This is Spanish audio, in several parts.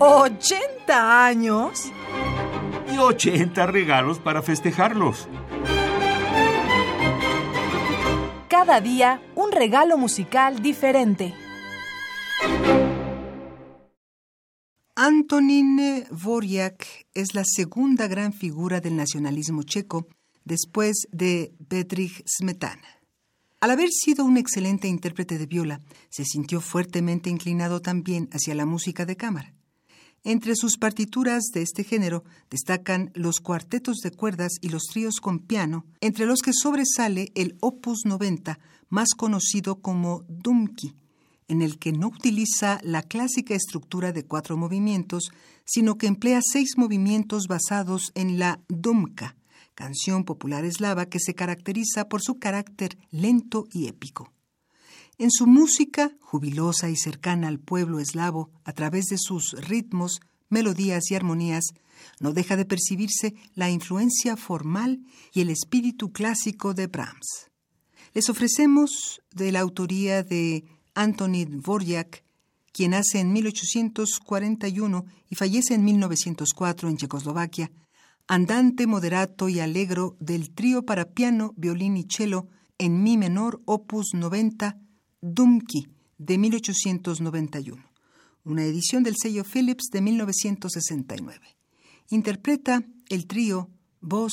¿80 años? Y 80 regalos para festejarlos. Cada día un regalo musical diferente. Antonin Dvorak es la segunda gran figura del nacionalismo checo después de Bedřich Smetana. Al haber sido un excelente intérprete de viola, se sintió fuertemente inclinado también hacia la música de cámara. Entre sus partituras de este género destacan los cuartetos de cuerdas y los tríos con piano, entre los que sobresale el Opus 90, más conocido como Dumki, en el que no utiliza la clásica estructura de cuatro movimientos, sino que emplea seis movimientos basados en la Dumka, canción popular eslava que se caracteriza por su carácter lento y épico. En su música, jubilosa y cercana al pueblo eslavo, a través de sus ritmos, melodías y armonías, no deja de percibirse la influencia formal y el espíritu clásico de Brahms. Les ofrecemos de la autoría de Anthony Dvorak, quien nace en 1841 y fallece en 1904 en Checoslovaquia, andante moderato y alegro del trío para piano, violín y cello en mi menor opus 90 Dumki de 1891, una edición del sello Philips de 1969. Interpreta el trío Beaux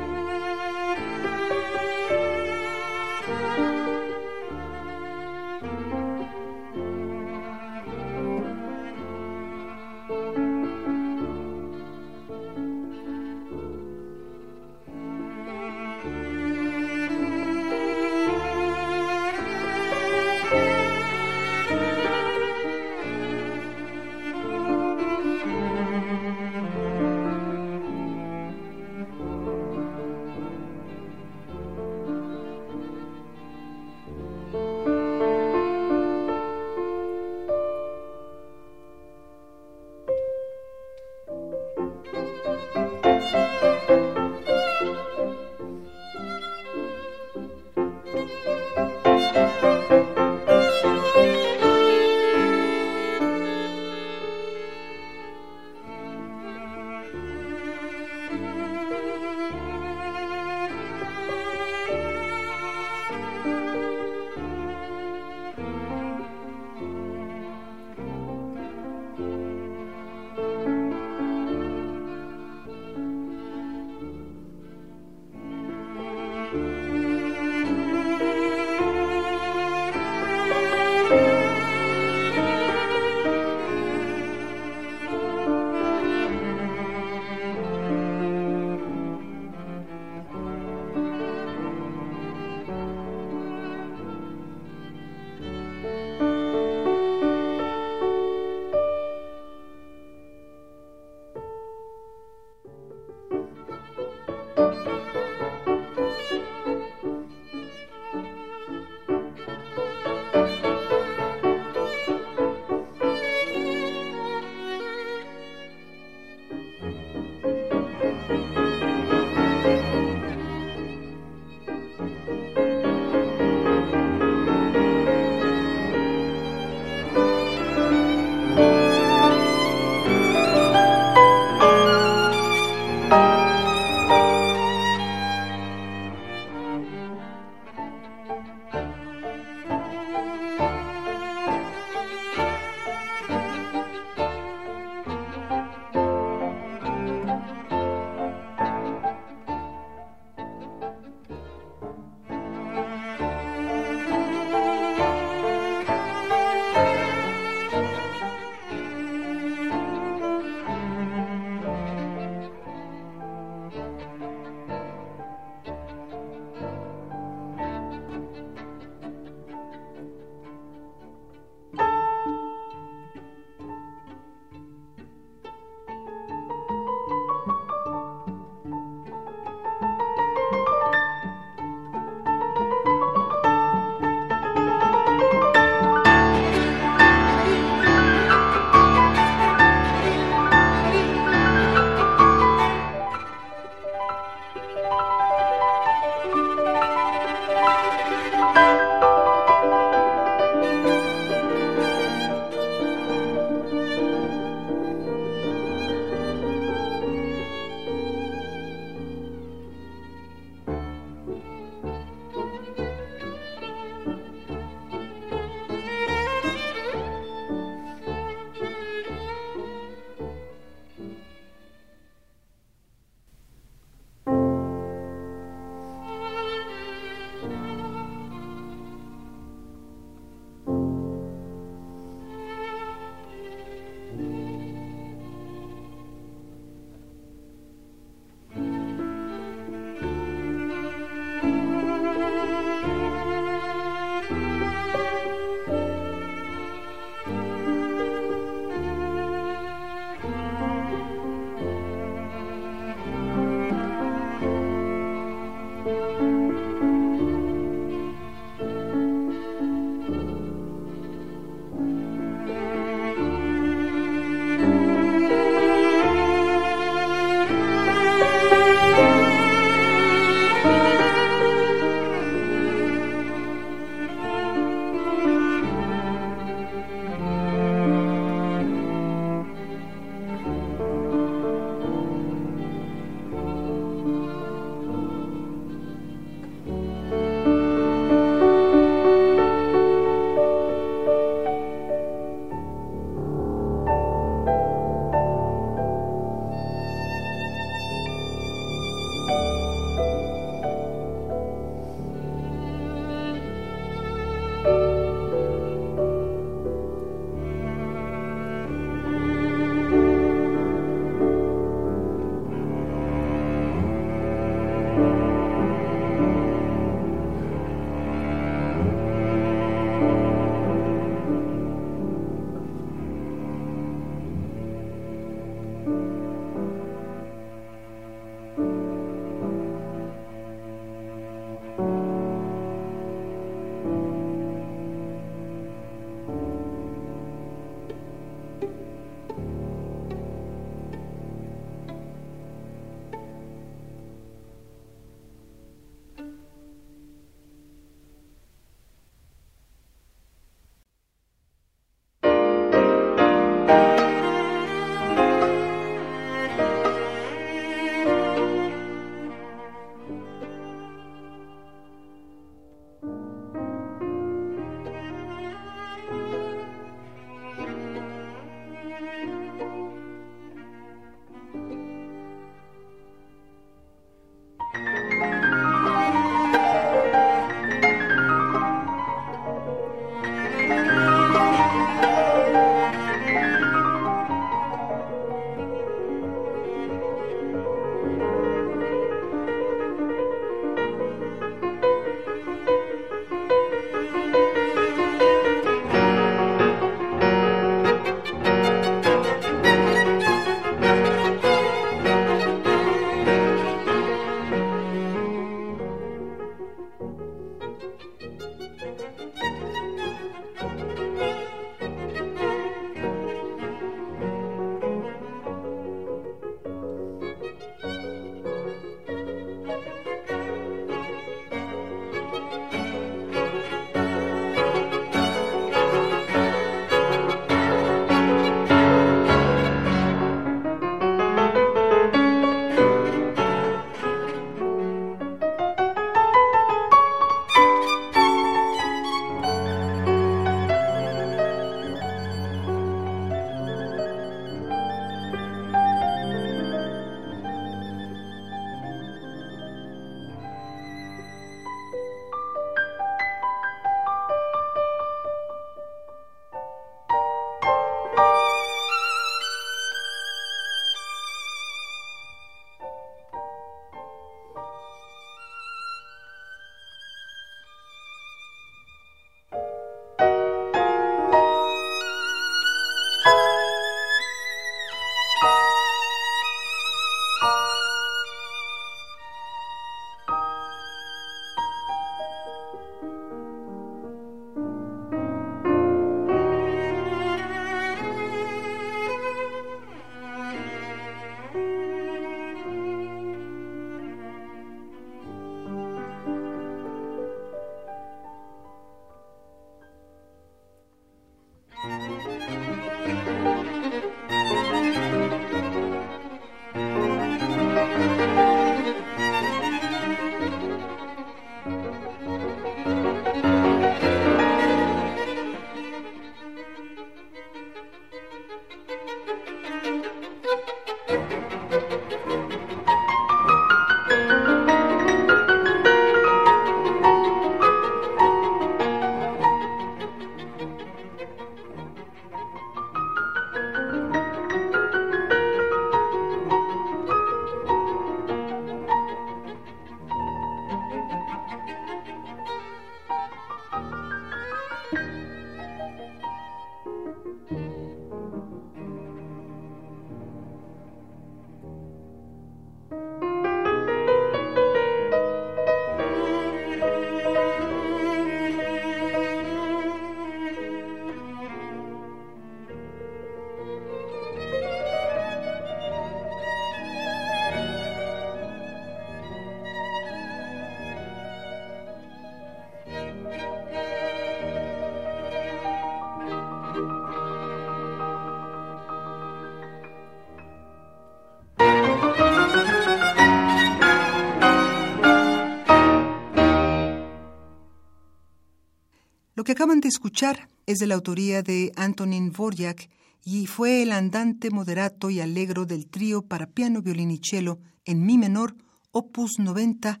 Lo que acaban de escuchar es de la autoría de Antonin Dvorak y fue el andante moderato y alegro del trío para piano, violín y cello en mi menor, opus 90,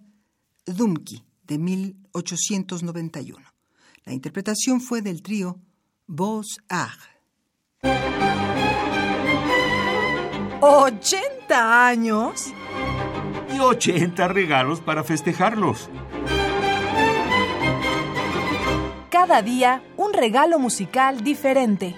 Dumki, de 1891. La interpretación fue del trío Beaux Arts. ¿80 años? Y 80 regalos para festejarlos. Cada día un regalo musical diferente.